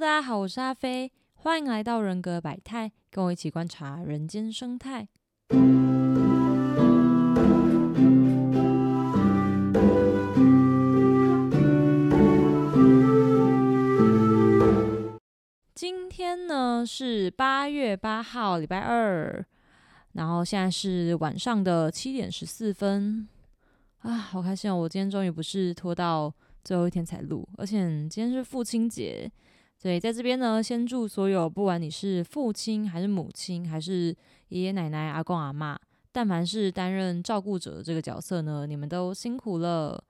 大家好，我是阿飞，欢迎来到人格百态，跟我一起观察人间生态。今天呢是八月八号，礼拜二，然后现在是晚上的七点十四分啊，好开心哦！我今天终于不是拖到最后一天才录，而且今天是父亲节。所以在这边呢，先祝所有不管你是父亲还是母亲，还是爷爷奶奶、阿公阿妈，但凡是担任照顾者的这个角色呢，你们都辛苦了。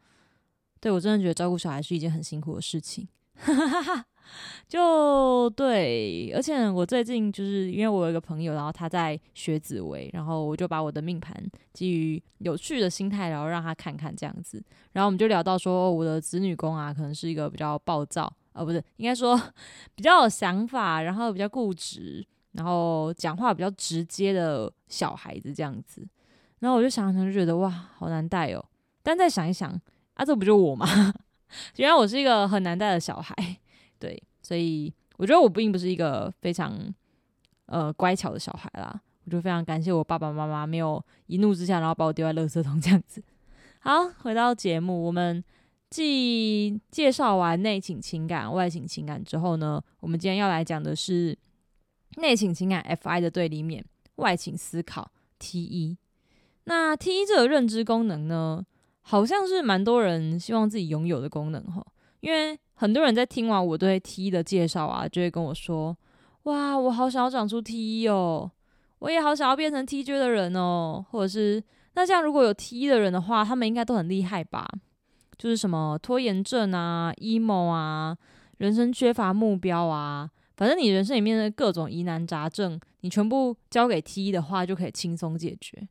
对我真的觉得照顾小孩是一件很辛苦的事情，就对。而且我最近就是因为我有一个朋友，然后他在学紫薇，然后我就把我的命盘基于有趣的心态，然后让他看看这样子。然后我们就聊到说，我的子女宫啊，可能是一个比较暴躁。哦，不是，应该说比较有想法，然后比较固执，然后讲话比较直接的小孩子这样子。然后我就想想就觉得哇，好难带哦。但再想一想，啊，这不就我吗？原来我是一个很难带的小孩，对，所以我觉得我并不是一个非常呃乖巧的小孩啦。我就非常感谢我爸爸妈妈没有一怒之下，然后把我丢在垃圾桶这样子。好，回到节目，我们。继介绍完内倾情感、外倾情感之后呢，我们今天要来讲的是内倾情感 F I 的对立面——外倾思考 T 一。那 T 一这个认知功能呢，好像是蛮多人希望自己拥有的功能哈。因为很多人在听完我对 T 一的介绍啊，就会跟我说：“哇，我好想要长出 T 一哦，我也好想要变成 T J 的人哦。”或者是那这样如果有 T 一的人的话，他们应该都很厉害吧？就是什么拖延症啊、emo 啊、人生缺乏目标啊，反正你人生里面的各种疑难杂症，你全部交给 T 一的话，就可以轻松解决。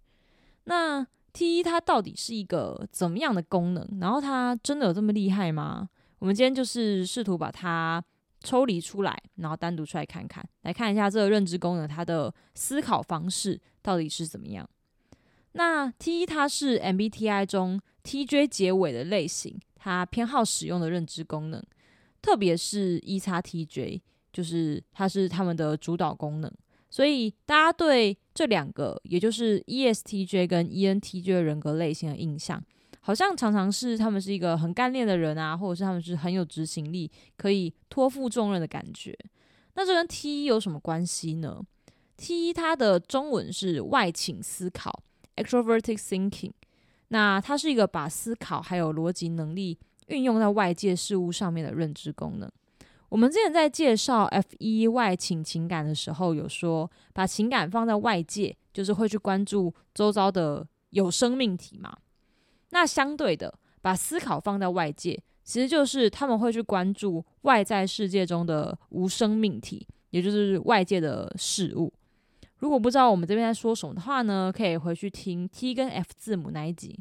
那 T 一它到底是一个怎么样的功能？然后它真的有这么厉害吗？我们今天就是试图把它抽离出来，然后单独出来看看，来看一下这个认知功能它的思考方式到底是怎么样。那 T 一它是 MBTI 中。TJ 结尾的类型，它偏好使用的认知功能，特别是 E 叉 TJ，就是它是他们的主导功能。所以大家对这两个，也就是 ESTJ 跟 ENTJ 的人格类型的印象，好像常常是他们是一个很干练的人啊，或者是他们是很有执行力，可以托付重任的感觉。那这跟 T 有什么关系呢？T 它的中文是外倾思考 （Extroverted Thinking）。那它是一个把思考还有逻辑能力运用在外界事物上面的认知功能。我们之前在介绍 F 一外倾情感的时候，有说把情感放在外界，就是会去关注周遭的有生命体嘛。那相对的，把思考放在外界，其实就是他们会去关注外在世界中的无生命体，也就是外界的事物。如果不知道我们这边在说什么的话呢，可以回去听 T 跟 F 字母那一集。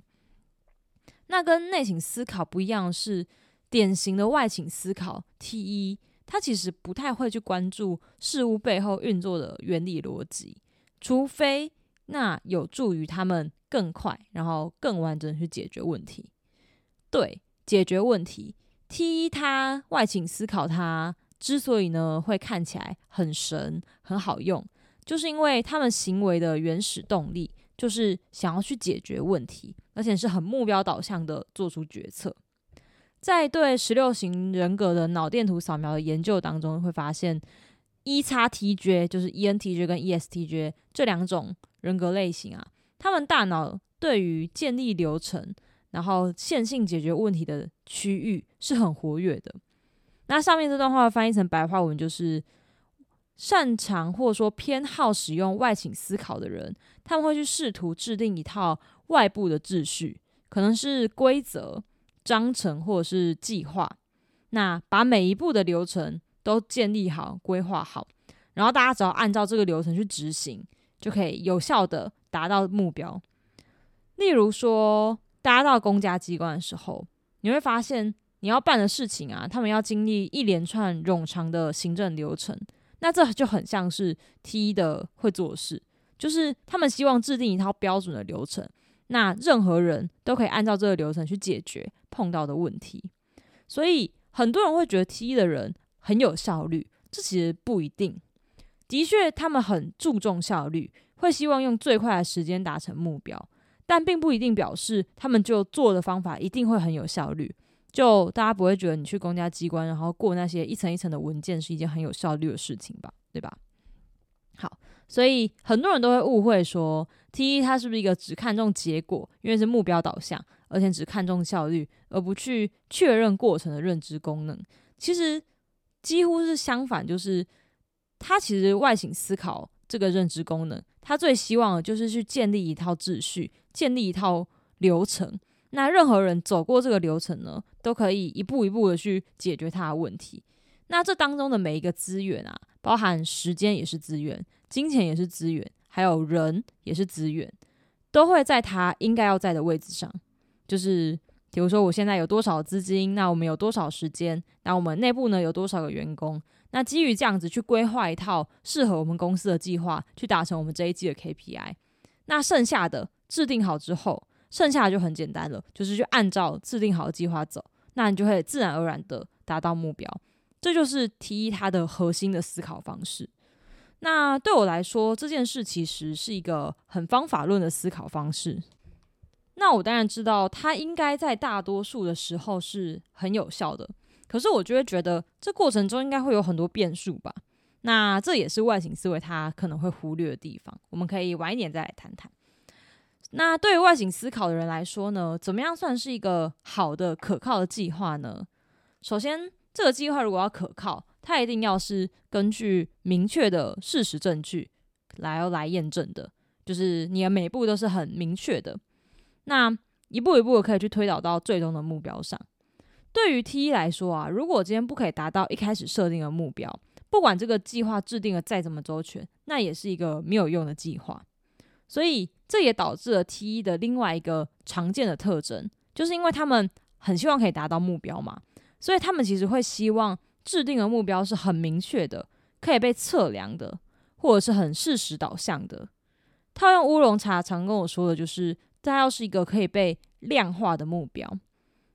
那跟内倾思考不一样是，典型的外倾思考 T 一，它其实不太会去关注事物背后运作的原理逻辑，除非那有助于他们更快，然后更完整去解决问题。对，解决问题，T 一它外倾思考它之所以呢会看起来很神，很好用。就是因为他们行为的原始动力，就是想要去解决问题，而且是很目标导向的做出决策。在对十六型人格的脑电图扫描的研究当中，会发现 E 叉 TJ 就是 ENTJ 跟 ESTJ 这两种人格类型啊，他们大脑对于建立流程，然后线性解决问题的区域是很活跃的。那上面这段话翻译成白话文就是。擅长或者说偏好使用外倾思考的人，他们会去试图制定一套外部的秩序，可能是规则、章程或者是计划。那把每一步的流程都建立好、规划好，然后大家只要按照这个流程去执行，就可以有效的达到目标。例如说，大家到公家机关的时候，你会发现你要办的事情啊，他们要经历一连串冗长的行政流程。那这就很像是 T 的会做事，就是他们希望制定一套标准的流程，那任何人都可以按照这个流程去解决碰到的问题。所以很多人会觉得 T 的人很有效率，这其实不一定。的确，他们很注重效率，会希望用最快的时间达成目标，但并不一定表示他们就做的方法一定会很有效率。就大家不会觉得你去公家机关，然后过那些一层一层的文件是一件很有效率的事情吧？对吧？好，所以很多人都会误会说，T 一它是不是一个只看重结果，因为是目标导向，而且只看重效率，而不去确认过程的认知功能？其实几乎是相反，就是它其实外形思考这个认知功能，它最希望的就是去建立一套秩序，建立一套流程。那任何人走过这个流程呢，都可以一步一步的去解决他的问题。那这当中的每一个资源啊。包含时间也是资源，金钱也是资源，还有人也是资源，都会在他应该要在的位置上。就是比如说，我现在有多少资金，那我们有多少时间，那我们内部呢有多少个员工？那基于这样子去规划一套适合我们公司的计划，去达成我们这一季的 KPI。那剩下的制定好之后，剩下的就很简单了，就是去按照制定好的计划走，那你就会自然而然的达到目标。这就是 T 一它的核心的思考方式。那对我来说，这件事其实是一个很方法论的思考方式。那我当然知道，它应该在大多数的时候是很有效的。可是我就会觉得，这过程中应该会有很多变数吧？那这也是外形思维它可能会忽略的地方。我们可以晚一点再来谈谈。那对于外形思考的人来说呢，怎么样算是一个好的、可靠的计划呢？首先。这个计划如果要可靠，它一定要是根据明确的事实证据来来验证的，就是你的每步都是很明确的。那一步一步的可以去推导到最终的目标上。对于 T 一来说啊，如果今天不可以达到一开始设定的目标，不管这个计划制定的再怎么周全，那也是一个没有用的计划。所以这也导致了 T 一的另外一个常见的特征，就是因为他们很希望可以达到目标嘛。所以他们其实会希望制定的目标是很明确的，可以被测量的，或者是很事实导向的。套用乌龙茶常跟我说的，就是它要是一个可以被量化的目标。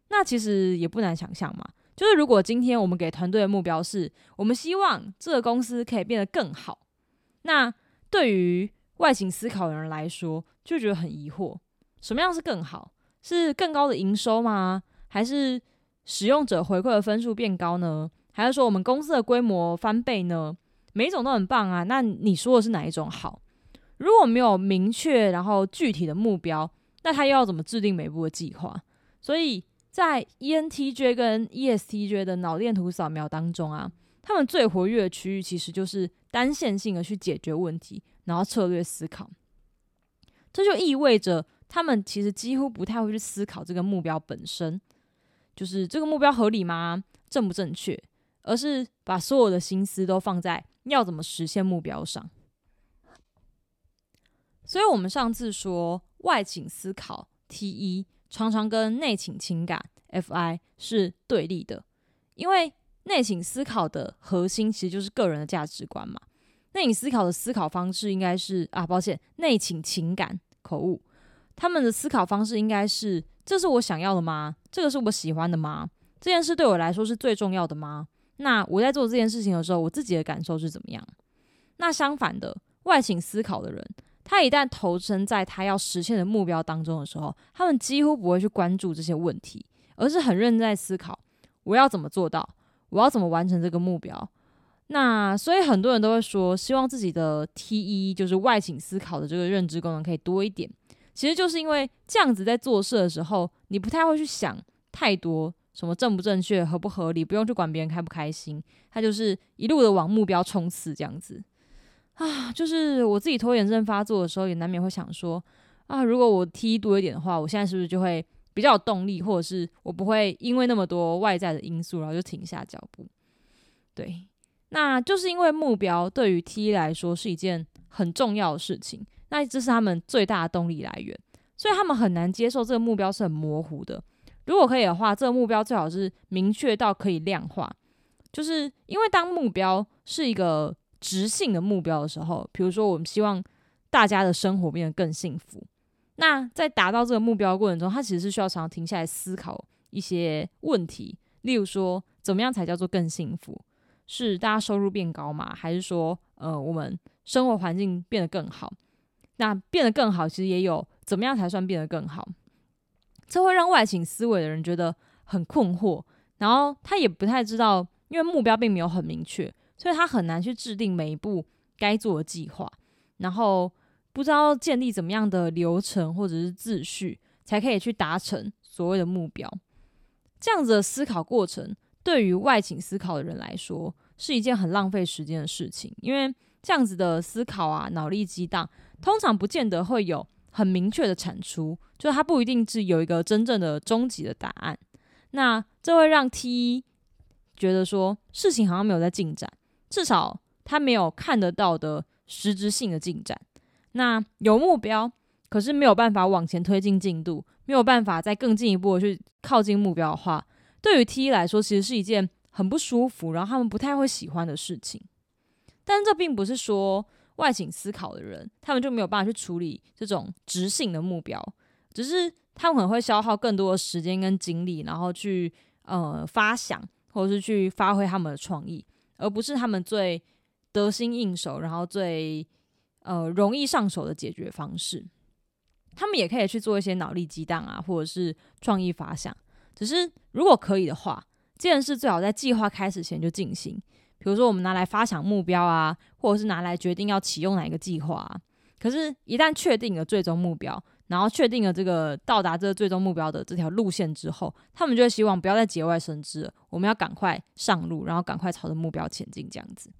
那其实也不难想象嘛，就是如果今天我们给团队的目标是我们希望这个公司可以变得更好，那对于外形思考的人来说，就觉得很疑惑：什么样是更好？是更高的营收吗？还是？使用者回馈的分数变高呢，还是说我们公司的规模翻倍呢？每一种都很棒啊。那你说的是哪一种好？如果没有明确然后具体的目标，那他又要怎么制定每步的计划？所以在 ENTJ 跟 ESTJ 的脑电图扫描当中啊，他们最活跃的区域其实就是单线性的去解决问题，然后策略思考。这就意味着他们其实几乎不太会去思考这个目标本身。就是这个目标合理吗？正不正确？而是把所有的心思都放在要怎么实现目标上。所以，我们上次说外倾思考 T 一常常跟内倾情感 Fi 是对立的，因为内倾思考的核心其实就是个人的价值观嘛。内倾思考的思考方式应该是啊，抱歉，内倾情感口误，他们的思考方式应该是。这是我想要的吗？这个是我喜欢的吗？这件事对我来说是最重要的吗？那我在做这件事情的时候，我自己的感受是怎么样？那相反的，外倾思考的人，他一旦投身在他要实现的目标当中的时候，他们几乎不会去关注这些问题，而是很认真在思考我要怎么做到，我要怎么完成这个目标。那所以很多人都会说，希望自己的 T 一就是外倾思考的这个认知功能可以多一点。其实就是因为这样子，在做事的时候，你不太会去想太多什么正不正确、合不合理，不用去管别人开不开心，他就是一路的往目标冲刺这样子啊。就是我自己拖延症发作的时候，也难免会想说啊，如果我 T 多一点的话，我现在是不是就会比较有动力，或者是我不会因为那么多外在的因素，然后就停下脚步？对，那就是因为目标对于 T 来说是一件很重要的事情。那这是他们最大的动力来源，所以他们很难接受这个目标是很模糊的。如果可以的话，这个目标最好是明确到可以量化。就是因为当目标是一个直性的目标的时候，比如说我们希望大家的生活变得更幸福，那在达到这个目标过程中，他其实是需要常常停下来思考一些问题，例如说怎么样才叫做更幸福？是大家收入变高嘛，还是说呃我们生活环境变得更好？那变得更好，其实也有怎么样才算变得更好？这会让外倾思维的人觉得很困惑，然后他也不太知道，因为目标并没有很明确，所以他很难去制定每一步该做的计划，然后不知道建立怎么样的流程或者是秩序，才可以去达成所谓的目标。这样子的思考过程，对于外倾思考的人来说，是一件很浪费时间的事情，因为这样子的思考啊，脑力激荡，通常不见得会有很明确的产出，就是它不一定是有一个真正的终极的答案。那这会让 T 觉得说事情好像没有在进展，至少他没有看得到的实质性的进展。那有目标，可是没有办法往前推进进度，没有办法再更进一步的去靠近目标的话，对于 T 来说，其实是一件很不舒服，然后他们不太会喜欢的事情。但这并不是说外倾思考的人，他们就没有办法去处理这种直性的目标，只是他们可能会消耗更多的时间跟精力，然后去呃发想或者是去发挥他们的创意，而不是他们最得心应手，然后最呃容易上手的解决方式。他们也可以去做一些脑力激荡啊，或者是创意发想。只是如果可以的话，这件事最好在计划开始前就进行。比如说，我们拿来发想目标啊，或者是拿来决定要启用哪一个计划啊。可是，一旦确定了最终目标，然后确定了这个到达这个最终目标的这条路线之后，他们就会希望不要再节外生枝了。我们要赶快上路，然后赶快朝着目标前进，这样子。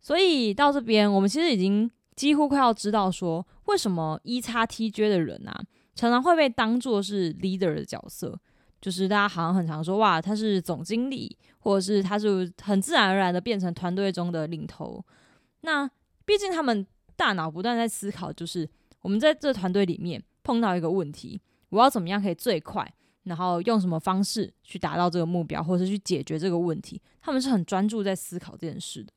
所以到这边，我们其实已经几乎快要知道说，为什么一叉 TJ 的人啊，常常会被当做是 leader 的角色。就是大家好像很常说，哇，他是总经理，或者是他是很自然而然的变成团队中的领头。那毕竟他们大脑不断在思考，就是我们在这团队里面碰到一个问题，我要怎么样可以最快，然后用什么方式去达到这个目标，或者是去解决这个问题。他们是很专注在思考这件事的。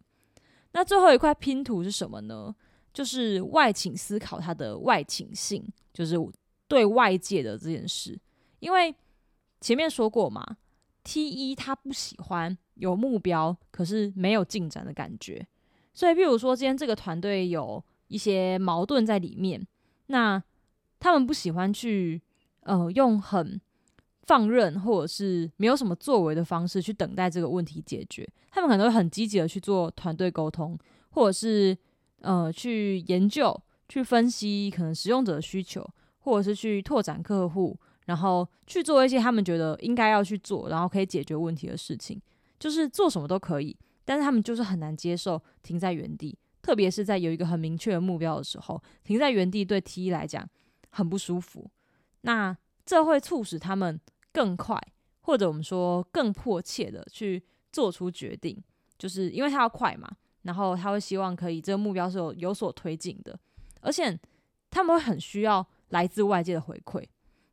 那最后一块拼图是什么呢？就是外倾思考，它的外倾性，就是对外界的这件事，因为。前面说过嘛，T 一他不喜欢有目标可是没有进展的感觉，所以，比如说今天这个团队有一些矛盾在里面，那他们不喜欢去呃用很放任或者是没有什么作为的方式去等待这个问题解决，他们可能会很积极的去做团队沟通，或者是呃去研究、去分析可能使用者的需求，或者是去拓展客户。然后去做一些他们觉得应该要去做，然后可以解决问题的事情，就是做什么都可以。但是他们就是很难接受停在原地，特别是在有一个很明确的目标的时候，停在原地对 T 来讲很不舒服。那这会促使他们更快，或者我们说更迫切的去做出决定，就是因为他要快嘛。然后他会希望可以这个目标是有有所推进的，而且他们会很需要来自外界的回馈。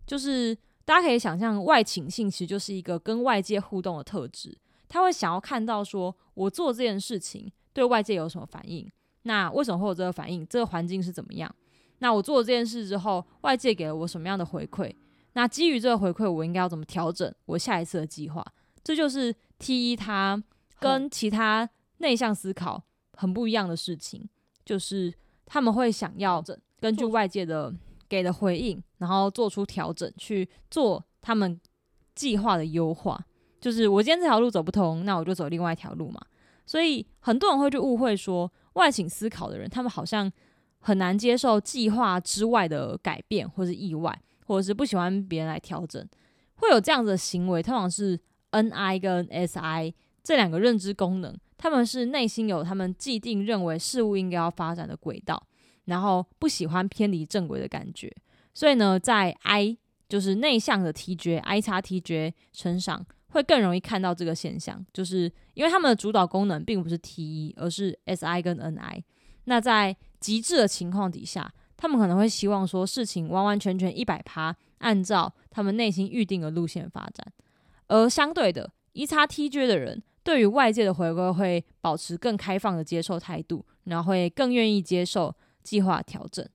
就是大家可以想象，外倾性其实就是一个跟外界互动的特质。他会想要看到说，我做这件事情对外界有什么反应？那为什么会有这个反应？这个环境是怎么样？那我做了这件事之后，外界给了我什么样的回馈？那基于这个回馈，我应该要怎么调整我下一次的计划？这就是 T 一他跟其他内向思考很不一样的事情，就是他们会想要根据外界的。给的回应，然后做出调整，去做他们计划的优化。就是我今天这条路走不通，那我就走另外一条路嘛。所以很多人会去误会说，外倾思考的人，他们好像很难接受计划之外的改变，或是意外，或者是不喜欢别人来调整。会有这样子的行为，通常是 N I 跟 S I 这两个认知功能，他们是内心有他们既定认为事物应该要发展的轨道。然后不喜欢偏离正轨的感觉，所以呢，在 I 就是内向的 TJ，I 叉 TJ 身上会更容易看到这个现象，就是因为他们的主导功能并不是 T，一而是 SI 跟 NI。那在极致的情况底下，他们可能会希望说事情完完全全一百趴按照他们内心预定的路线发展，而相对的，E 叉 TJ 的人对于外界的回归会保持更开放的接受态度，然后会更愿意接受。计划调整，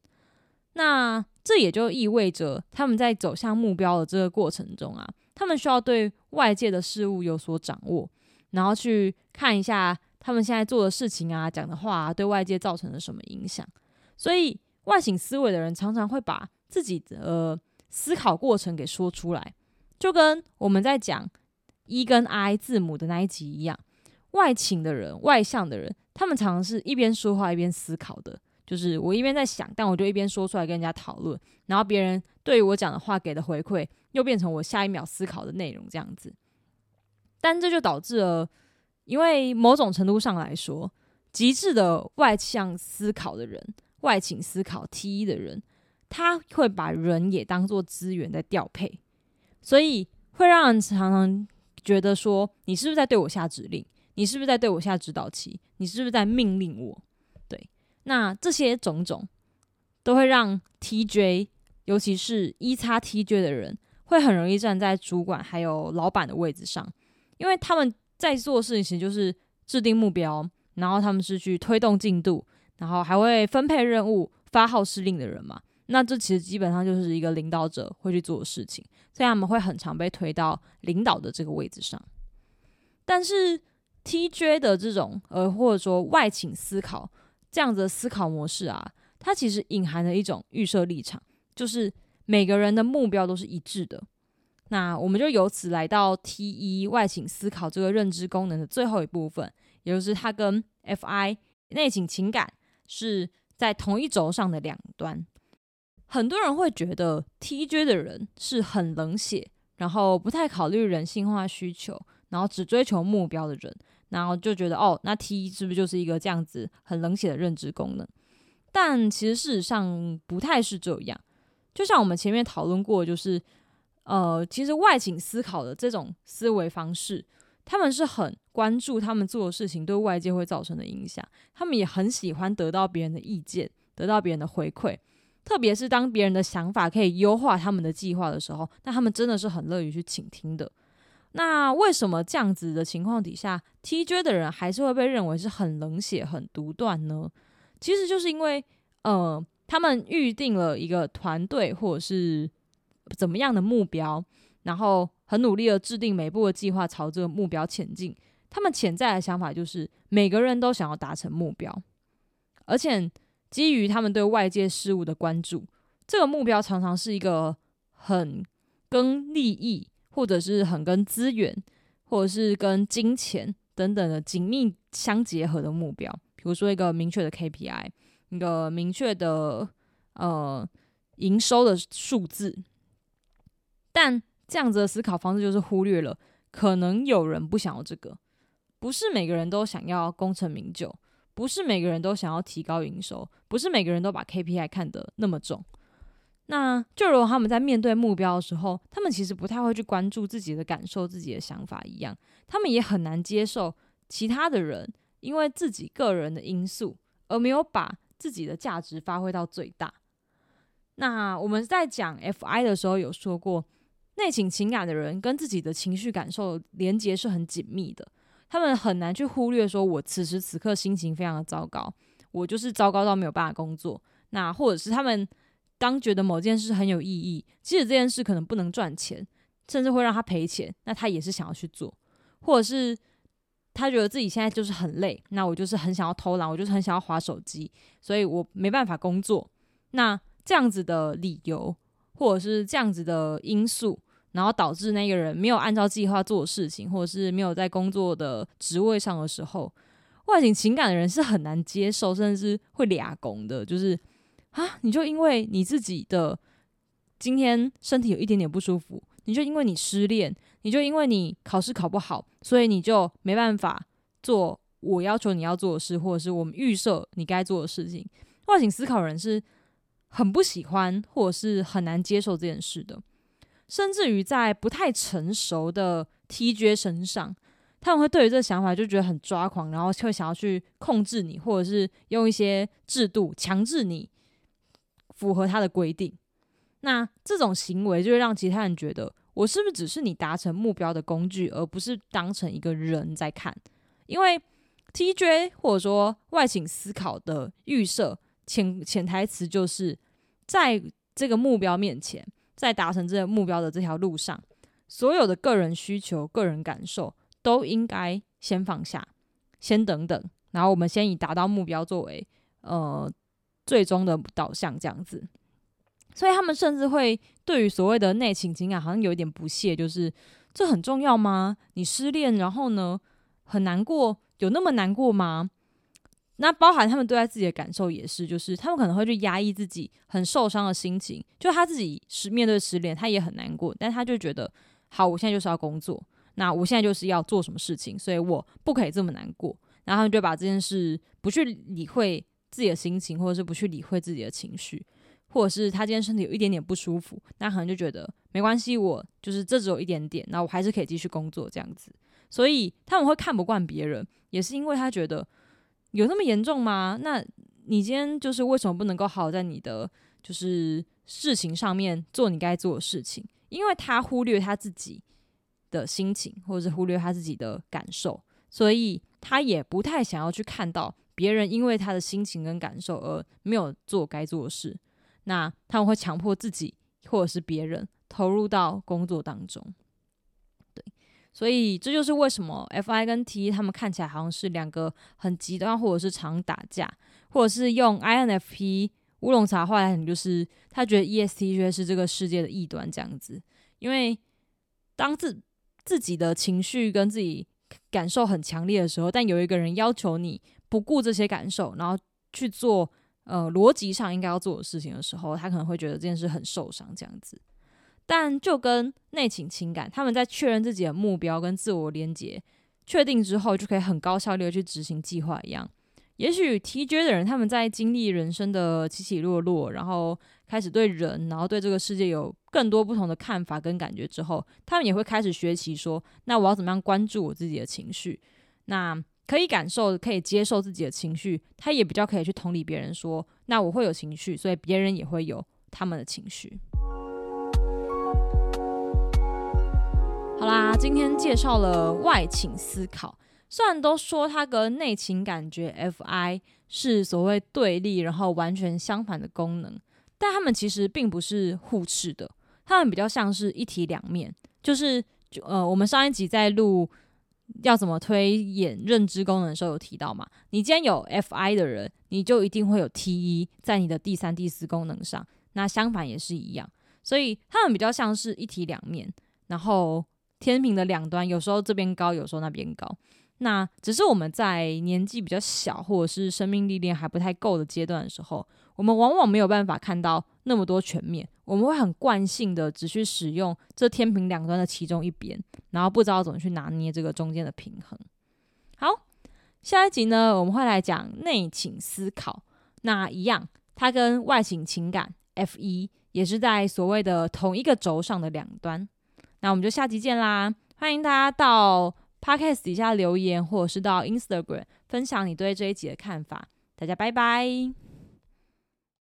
那这也就意味着他们在走向目标的这个过程中啊，他们需要对外界的事物有所掌握，然后去看一下他们现在做的事情啊、讲的话啊，对外界造成了什么影响。所以，外倾思维的人常常会把自己的思考过程给说出来，就跟我们在讲 E 跟 I 字母的那一集一样。外倾的人、外向的人，他们常常是一边说话一边思考的。就是我一边在想，但我就一边说出来跟人家讨论，然后别人对于我讲的话给的回馈，又变成我下一秒思考的内容这样子。但这就导致了，因为某种程度上来说，极致的外向思考的人、外倾思考 T 一的人，他会把人也当做资源在调配，所以会让人常常觉得说，你是不是在对我下指令？你是不是在对我下指导棋？你是不是在命令我？那这些种种都会让 TJ，尤其是一叉 TJ 的人，会很容易站在主管还有老板的位置上，因为他们在做事情其实就是制定目标，然后他们是去推动进度，然后还会分配任务、发号施令的人嘛。那这其实基本上就是一个领导者会去做的事情，所以他们会很常被推到领导的这个位置上。但是 TJ 的这种呃，或者说外倾思考。这样子的思考模式啊，它其实隐含了一种预设立场，就是每个人的目标都是一致的。那我们就由此来到 T 一外倾思考这个认知功能的最后一部分，也就是它跟 Fi 内倾情感是在同一轴上的两端。很多人会觉得 TJ 的人是很冷血，然后不太考虑人性化需求，然后只追求目标的人。然后就觉得哦，那 T 是不是就是一个这样子很冷血的认知功能？但其实事实上不太是这样。就像我们前面讨论过，就是呃，其实外倾思考的这种思维方式，他们是很关注他们做的事情对外界会造成的影响，他们也很喜欢得到别人的意见，得到别人的回馈。特别是当别人的想法可以优化他们的计划的时候，那他们真的是很乐于去倾听的。那为什么这样子的情况底下，TJ 的人还是会被认为是很冷血、很独断呢？其实就是因为，呃，他们预定了一个团队或者是怎么样的目标，然后很努力的制定每步的计划，朝这个目标前进。他们潜在的想法就是每个人都想要达成目标，而且基于他们对外界事物的关注，这个目标常常是一个很跟利益。或者是很跟资源，或者是跟金钱等等的紧密相结合的目标，比如说一个明确的 KPI，一个明确的呃营收的数字。但这样子的思考方式就是忽略了，可能有人不想要这个，不是每个人都想要功成名就，不是每个人都想要提高营收，不是每个人都把 KPI 看得那么重。那就如他们在面对目标的时候，他们其实不太会去关注自己的感受、自己的想法一样，他们也很难接受其他的人因为自己个人的因素而没有把自己的价值发挥到最大。那我们在讲 Fi 的时候有说过，内倾情感的人跟自己的情绪感受连接是很紧密的，他们很难去忽略说，我此时此刻心情非常的糟糕，我就是糟糕到没有办法工作，那或者是他们。当觉得某件事很有意义，即使这件事可能不能赚钱，甚至会让他赔钱，那他也是想要去做；或者是他觉得自己现在就是很累，那我就是很想要偷懒，我就是很想要划手机，所以我没办法工作。那这样子的理由，或者是这样子的因素，然后导致那个人没有按照计划做事情，或者是没有在工作的职位上的时候，外景情感的人是很难接受，甚至是会俩拱的，就是。啊！你就因为你自己的今天身体有一点点不舒服，你就因为你失恋，你就因为你考试考不好，所以你就没办法做我要求你要做的事，或者是我们预设你该做的事情。外景思考人是很不喜欢，或者是很难接受这件事的，甚至于在不太成熟的 TJ 身上，他们会对于这个想法就觉得很抓狂，然后会想要去控制你，或者是用一些制度强制你。符合他的规定，那这种行为就会让其他人觉得，我是不是只是你达成目标的工具，而不是当成一个人在看？因为 TJ 或者说外请思考的预设潜潜台词就是，在这个目标面前，在达成这个目标的这条路上，所有的个人需求、个人感受都应该先放下，先等等，然后我们先以达到目标作为呃最终的导向，这样子。所以他们甚至会对于所谓的内情情感好像有一点不屑，就是这很重要吗？你失恋然后呢很难过，有那么难过吗？那包含他们对待自己的感受也是，就是他们可能会去压抑自己很受伤的心情，就他自己是面对失恋，他也很难过，但他就觉得好，我现在就是要工作，那我现在就是要做什么事情，所以我不可以这么难过，然后他们就把这件事不去理会自己的心情，或者是不去理会自己的情绪，或者是他今天身体有一点点不舒服，那可能就觉得没关系，我就是这只有一点点，那我还是可以继续工作这样子，所以他们会看不惯别人，也是因为他觉得。有那么严重吗？那你今天就是为什么不能够好在你的就是事情上面做你该做的事情？因为他忽略他自己的心情，或者是忽略他自己的感受，所以他也不太想要去看到别人因为他的心情跟感受而没有做该做的事。那他们会强迫自己或者是别人投入到工作当中。对所以这就是为什么 F I 跟 T 他们看起来好像是两个很极端，或者是常打架，或者是用 I N F P 乌龙茶话来讲，就是他觉得 E S T J 是这个世界的异端这样子。因为当自自己的情绪跟自己感受很强烈的时候，但有一个人要求你不顾这些感受，然后去做呃逻辑上应该要做的事情的时候，他可能会觉得这件事很受伤这样子。但就跟内倾情感，他们在确认自己的目标跟自我连接确定之后，就可以很高效率的去执行计划一样。也许 TJ 的人，他们在经历人生的起起落落，然后开始对人，然后对这个世界有更多不同的看法跟感觉之后，他们也会开始学习说，那我要怎么样关注我自己的情绪？那可以感受、可以接受自己的情绪，他也比较可以去同理别人说，那我会有情绪，所以别人也会有他们的情绪。好啦，今天介绍了外倾思考。虽然都说它跟内倾感觉 （FI） 是所谓对立，然后完全相反的功能，但它们其实并不是互斥的。它们比较像是一体两面。就是就呃，我们上一集在录要怎么推演认知功能的时候有提到嘛？你既然有 FI 的人，你就一定会有 T1 在你的第三、第四功能上。那相反也是一样。所以他们比较像是一体两面，然后。天平的两端，有时候这边高，有时候那边高。那只是我们在年纪比较小，或者是生命历练还不太够的阶段的时候，我们往往没有办法看到那么多全面。我们会很惯性的只去使用这天平两端的其中一边，然后不知道怎么去拿捏这个中间的平衡。好，下一集呢，我们会来讲内倾思考。那一样，它跟外倾情感 F 一也是在所谓的同一个轴上的两端。那我们就下集见啦！欢迎大家到 podcast 底下留言，或者是到 Instagram 分享你对这一集的看法。大家拜拜。